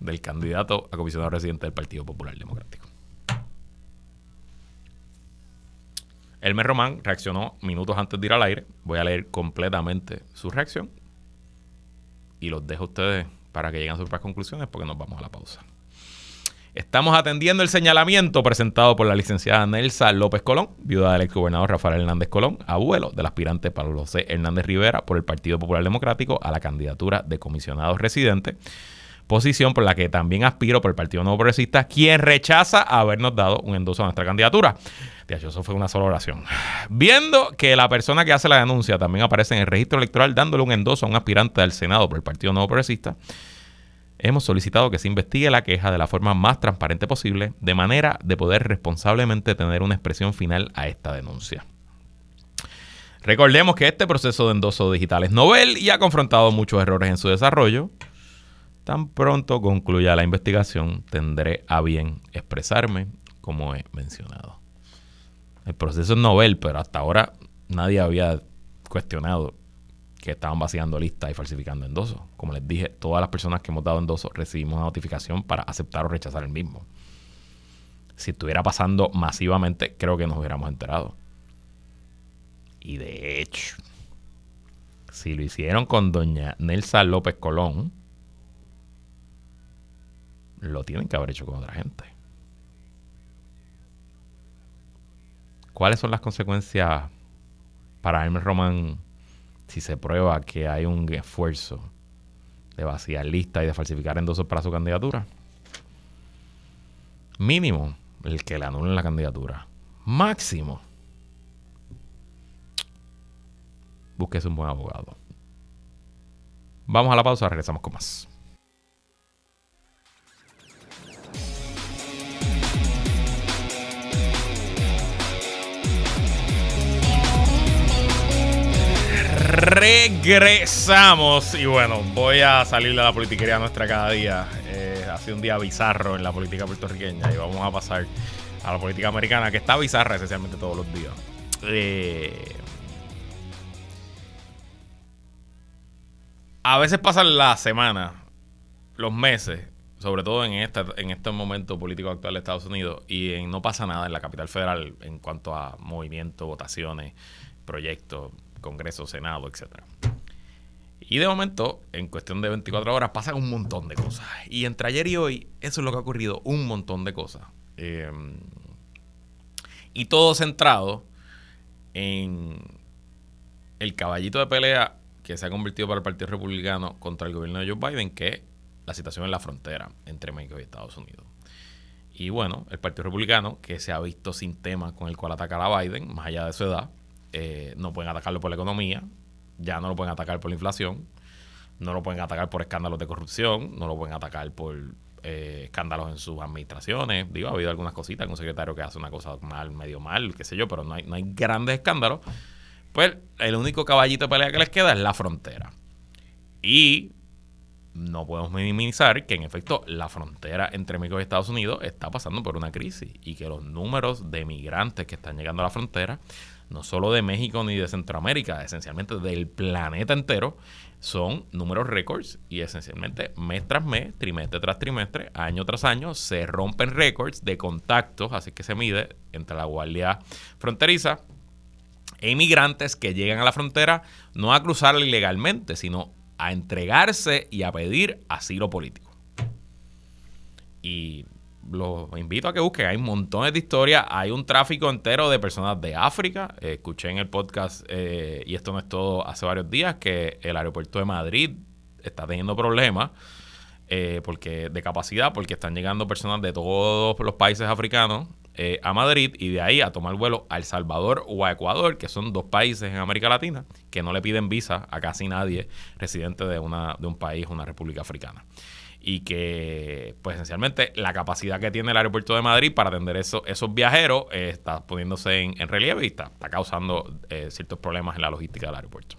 del candidato a comisionado residente del Partido Popular Democrático. Elmer Román reaccionó minutos antes de ir al aire. Voy a leer completamente su reacción y los dejo a ustedes para que lleguen a sus propias conclusiones porque nos vamos a la pausa. Estamos atendiendo el señalamiento presentado por la licenciada Nelsa López Colón, viuda del exgobernador Rafael Hernández Colón, abuelo del aspirante Pablo José Hernández Rivera por el Partido Popular Democrático a la candidatura de comisionado residente, posición por la que también aspiro por el Partido Nuevo Progresista, quien rechaza habernos dado un endoso a nuestra candidatura. De hecho, eso fue una sola oración. Viendo que la persona que hace la denuncia también aparece en el registro electoral dándole un endoso a un aspirante al Senado por el Partido Nuevo Progresista, hemos solicitado que se investigue la queja de la forma más transparente posible, de manera de poder responsablemente tener una expresión final a esta denuncia. Recordemos que este proceso de endoso digital es novel y ha confrontado muchos errores en su desarrollo. Tan pronto concluya la investigación, tendré a bien expresarme como he mencionado. El proceso es novel, pero hasta ahora nadie había cuestionado que estaban vaciando listas y falsificando endosos. Como les dije, todas las personas que hemos dado endosos recibimos una notificación para aceptar o rechazar el mismo. Si estuviera pasando masivamente, creo que nos hubiéramos enterado. Y de hecho, si lo hicieron con doña Nelsa López Colón, lo tienen que haber hecho con otra gente. ¿Cuáles son las consecuencias para Hermes Román si se prueba que hay un esfuerzo de vaciar listas y de falsificar endosos para su candidatura? Mínimo, el que le anulen la candidatura. Máximo, búsquese un buen abogado. Vamos a la pausa, regresamos con más. Regresamos y bueno, voy a salir de la politiquería nuestra cada día. Eh, ha sido un día bizarro en la política puertorriqueña y vamos a pasar a la política americana que está bizarra esencialmente todos los días. Eh, a veces pasan las semanas, los meses, sobre todo en este, en este momento político actual de Estados Unidos, y en- no pasa nada en la capital federal en cuanto a movimientos, votaciones, proyectos, Congreso, Senado, etcétera. Y de momento, en cuestión de 24 horas, pasan un montón de cosas. Y entre ayer y hoy, eso es lo que ha ocurrido, un montón de cosas. Eh, y todo centrado en el caballito de pelea que se ha convertido para el Partido Republicano contra el gobierno de Joe Biden, que es la situación en la frontera entre México y Estados Unidos. Y bueno, el Partido Republicano, que se ha visto sin tema con el cual atacar a Biden, más allá de su edad, eh, no pueden atacarlo por la economía, ya no lo pueden atacar por la inflación, no lo pueden atacar por escándalos de corrupción, no lo pueden atacar por eh, escándalos en sus administraciones. Digo, ha habido algunas cositas, un secretario que hace una cosa mal, medio mal, qué sé yo, pero no hay, no hay grandes escándalos. Pues el único caballito de pelea que les queda es la frontera. Y no podemos minimizar que en efecto la frontera entre México y Estados Unidos está pasando por una crisis y que los números de migrantes que están llegando a la frontera, no solo de México ni de Centroamérica, esencialmente del planeta entero, son números récords y esencialmente mes tras mes, trimestre tras trimestre, año tras año, se rompen récords de contactos, así que se mide entre la Guardia Fronteriza e inmigrantes que llegan a la frontera no a cruzarla ilegalmente, sino a entregarse y a pedir asilo político. Y los invito a que busquen, hay montones de historias, hay un tráfico entero de personas de África. Eh, escuché en el podcast, eh, y esto no es todo, hace varios días, que el aeropuerto de Madrid está teniendo problemas eh, porque de capacidad, porque están llegando personas de todos los países africanos a Madrid y de ahí a tomar vuelo a El Salvador o a Ecuador, que son dos países en América Latina que no le piden visa a casi nadie residente de, una, de un país, una república africana y que pues esencialmente la capacidad que tiene el aeropuerto de Madrid para atender eso, esos viajeros eh, está poniéndose en, relieve y está, causando eh, ciertos problemas en la logística del aeropuerto.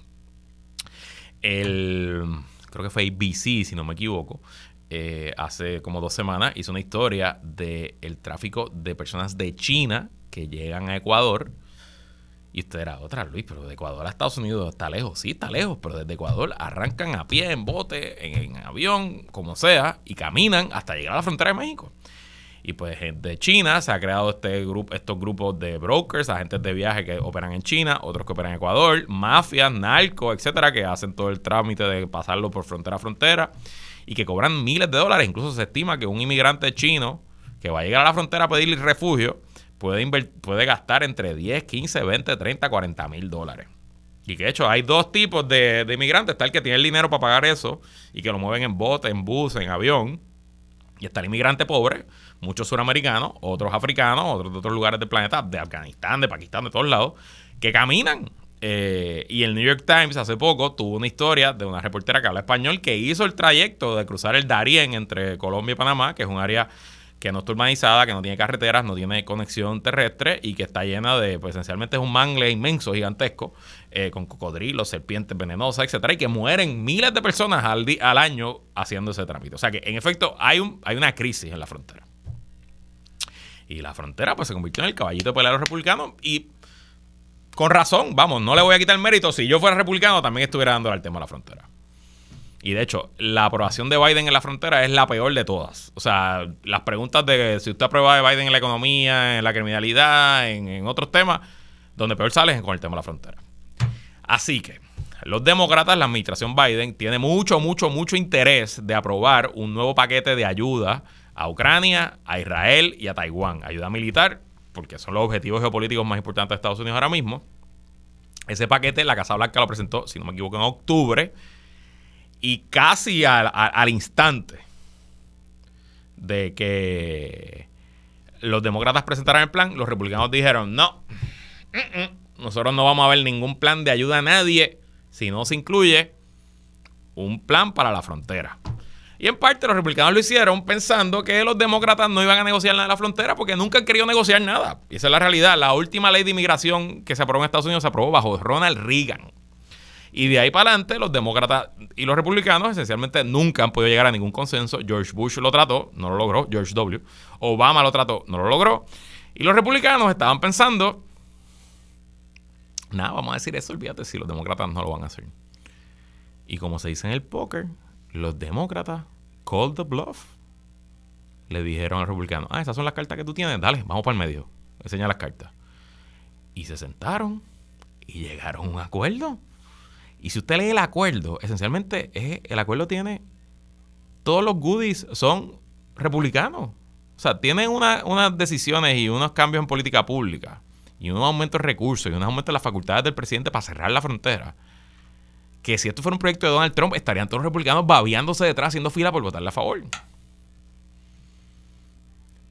El, creo que fue ABC, si no me equivoco, eh, hace como dos semanas hizo una historia del el tráfico de personas de China que llegan a Ecuador y usted era otra, Luis, pero de Ecuador a Estados Unidos está lejos. Sí, está lejos, pero desde Ecuador arrancan a pie, en bote, en, avión, como sea, y caminan hasta llegar a la frontera de México. Y pues de China se ha creado este grupo, estos grupos de brokers, agentes de viaje que operan en China, otros que operan en Ecuador, mafias, narcos, etcétera, que hacen todo el trámite de pasarlo por frontera a frontera y que cobran miles de dólares. Incluso se estima que un inmigrante chino que va a llegar a la frontera a pedir refugio puede, puede gastar entre 10, 15, 20, 30, 40 mil dólares. Y que de hecho hay dos tipos de, inmigrantes. Está el que tiene el dinero para pagar eso y que lo mueven en bote, en bus, en avión. Y está el inmigrante pobre, muchos suramericanos, otros africanos, otros de otros lugares del planeta, de Afganistán, de Pakistán, de todos lados, que caminan. Eh, y el New York Times hace poco tuvo una historia de una reportera que habla español que hizo el trayecto de cruzar el Darién entre Colombia y Panamá, que es un área que no está urbanizada, que no tiene carreteras, no tiene conexión terrestre y que está llena de, pues esencialmente es un mangle inmenso, gigantesco, eh, con cocodrilos, serpientes venenosas, etcétera, y que mueren miles de personas al, al año haciendo ese trámite. O sea que, en efecto, hay, un, hay una crisis en la frontera. Y la frontera, pues se convirtió en el caballito de pelea de los republicanos y con razón, vamos, no le voy a quitar mérito. Si yo fuera republicano, también estuviera dando al tema de la frontera. Y de hecho, la aprobación de Biden en la frontera es la peor de todas. O sea, las preguntas de si usted aprueba de Biden en la economía, en la criminalidad, en, otros temas, donde peor sale es con el tema de la frontera. Así que, los demócratas, la administración Biden, tiene mucho, mucho, mucho interés de aprobar un nuevo paquete de ayuda a Ucrania, a Israel y a Taiwán. Ayuda militar, porque son los objetivos geopolíticos más importantes de Estados Unidos ahora mismo. Ese paquete, la Casa Blanca lo presentó, si no me equivoco, en octubre y casi al, instante de que los demócratas presentaran el plan, los republicanos dijeron, no, nosotros no vamos a ver ningún plan de ayuda a nadie si no se incluye un plan para la frontera. Y en parte los republicanos lo hicieron pensando que los demócratas no iban a negociar nada en la frontera porque nunca han querido negociar nada. Y esa es la realidad. La última ley de inmigración que se aprobó en Estados Unidos se aprobó bajo Ronald Reagan. Y de ahí para adelante, los demócratas y los republicanos esencialmente nunca han podido llegar a ningún consenso. George Bush lo trató, no lo logró. George W. Obama lo trató, no lo logró. Y los republicanos estaban pensando, nada, vamos a decir eso, olvídate si los demócratas no lo van a hacer. Y como se dice en el póker, los demócratas called the bluff. Le dijeron al republicano, ah, esas son las cartas que tú tienes, dale, vamos para el medio. Enseña las cartas. Y se sentaron y llegaron a un acuerdo. Y si usted lee el acuerdo, esencialmente el acuerdo tiene todos los goodies son republicanos. O sea, tienen unas decisiones y unos cambios en política pública y un aumento de recursos y un aumento de las facultades del presidente para cerrar la frontera que si esto fuera un proyecto de Donald Trump, estarían todos los republicanos babeándose detrás, haciendo fila por votarle a favor.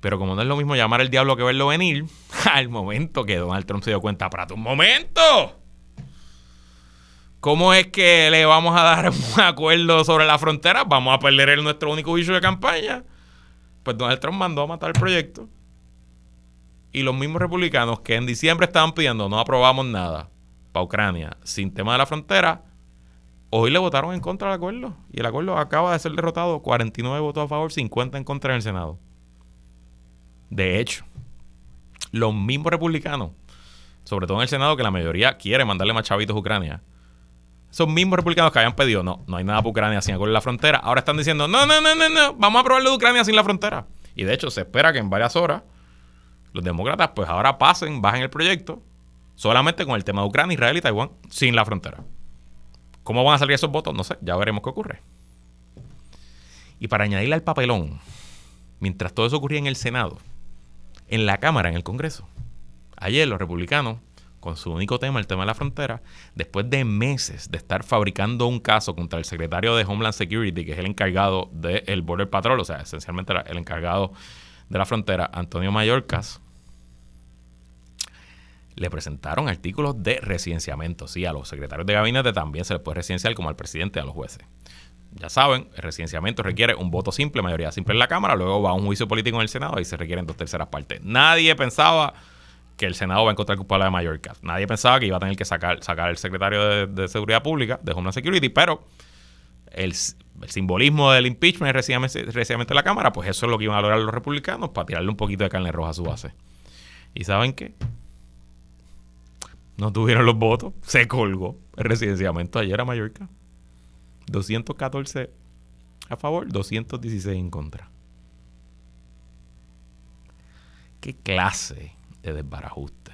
Pero como no es lo mismo llamar al diablo que verlo venir, al momento que Donald Trump se dio cuenta, para un momento, ¿cómo es que le vamos a dar un acuerdo sobre la frontera? Vamos a perder nuestro único bicho de campaña. Pues Donald Trump mandó a matar el proyecto. Y los mismos republicanos que en diciembre estaban pidiendo no aprobamos nada para Ucrania sin tema de la frontera, hoy le votaron en contra del acuerdo. Y el acuerdo acaba de ser derrotado. 49 votos a favor, 50 en contra en el Senado. De hecho, los mismos republicanos, sobre todo en el Senado, que la mayoría quiere mandarle más chavitos a Ucrania, esos mismos republicanos que habían pedido, no, no hay nada para Ucrania sin acuerdo la frontera, ahora están diciendo, no, no, no, no, no, vamos a aprobarlo de Ucrania sin la frontera. Y de hecho, se espera que en varias horas los demócratas, pues ahora pasen, bajen el proyecto, solamente con el tema de Ucrania, Israel y Taiwán, sin la frontera. ¿Cómo van a salir esos votos? No sé, ya veremos qué ocurre. Y para añadirle al papelón, mientras todo eso ocurría en el Senado, en la Cámara, en el Congreso. Ayer los republicanos, con su único tema, el tema de la frontera, después de meses de estar fabricando un caso contra el secretario de Homeland Security, que es el encargado del Border Patrol, o sea, esencialmente el encargado de la frontera, Antonio Mayorkas, le presentaron artículos de residenciamiento. Sí, a los secretarios de gabinete también se les puede residenciar como al presidente y a los jueces ya saben, el residenciamiento requiere un voto simple, mayoría simple en la Cámara, luego va a un juicio político en el Senado y se requieren dos terceras partes. Nadie pensaba que el Senado va a encontrar culpable de Mallorca. Nadie pensaba que iba a tener que sacar, sacar el secretario de, Seguridad Pública, de Homeland Security, pero el, simbolismo del impeachment residenciamiento de la Cámara, pues eso es lo que iban a lograr los republicanos para tirarle un poquito de carne roja a su base. ¿Y saben qué? No tuvieron los votos, se colgó el residenciamiento ayer a Mallorca. 214 a favor, 216 en contra. ¿Qué clase de desbarajuste?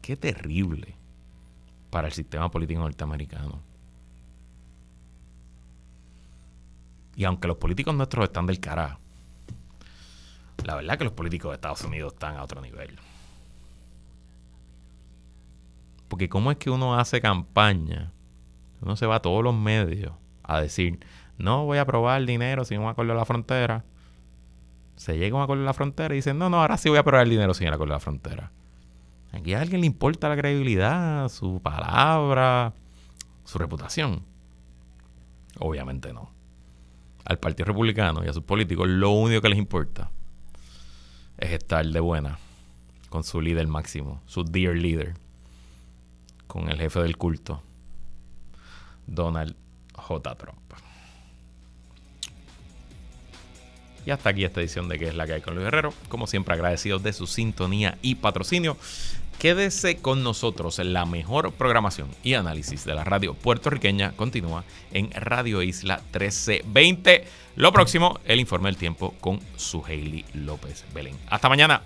Qué terrible para el sistema político norteamericano. Y aunque los políticos nuestros están del carajo, la verdad que los políticos de Estados Unidos están a otro nivel. Porque ¿cómo es que uno hace campaña? Uno se va a todos los medios a decir, no voy a aprobar dinero sin un acuerdo de la frontera. Se llega a un la frontera y dicen, no, no, ahora sí voy a aprobar el dinero sin el acuerdo de la frontera. Aquí a alguien le importa la credibilidad, su palabra, su reputación. Obviamente no. Al Partido Republicano y a sus políticos lo único que les importa es estar de buena con su líder máximo, su dear leader con el jefe del culto, Donald J. Trump. Y hasta aquí esta edición de ¿Qué es la que hay con Luis Guerrero? Como siempre agradecidos de su sintonía y patrocinio. Quédese con nosotros. La mejor programación y análisis de la radio puertorriqueña continúa en Radio Isla 1320. Lo próximo, el informe del tiempo con su Hailey López Belén. Hasta mañana.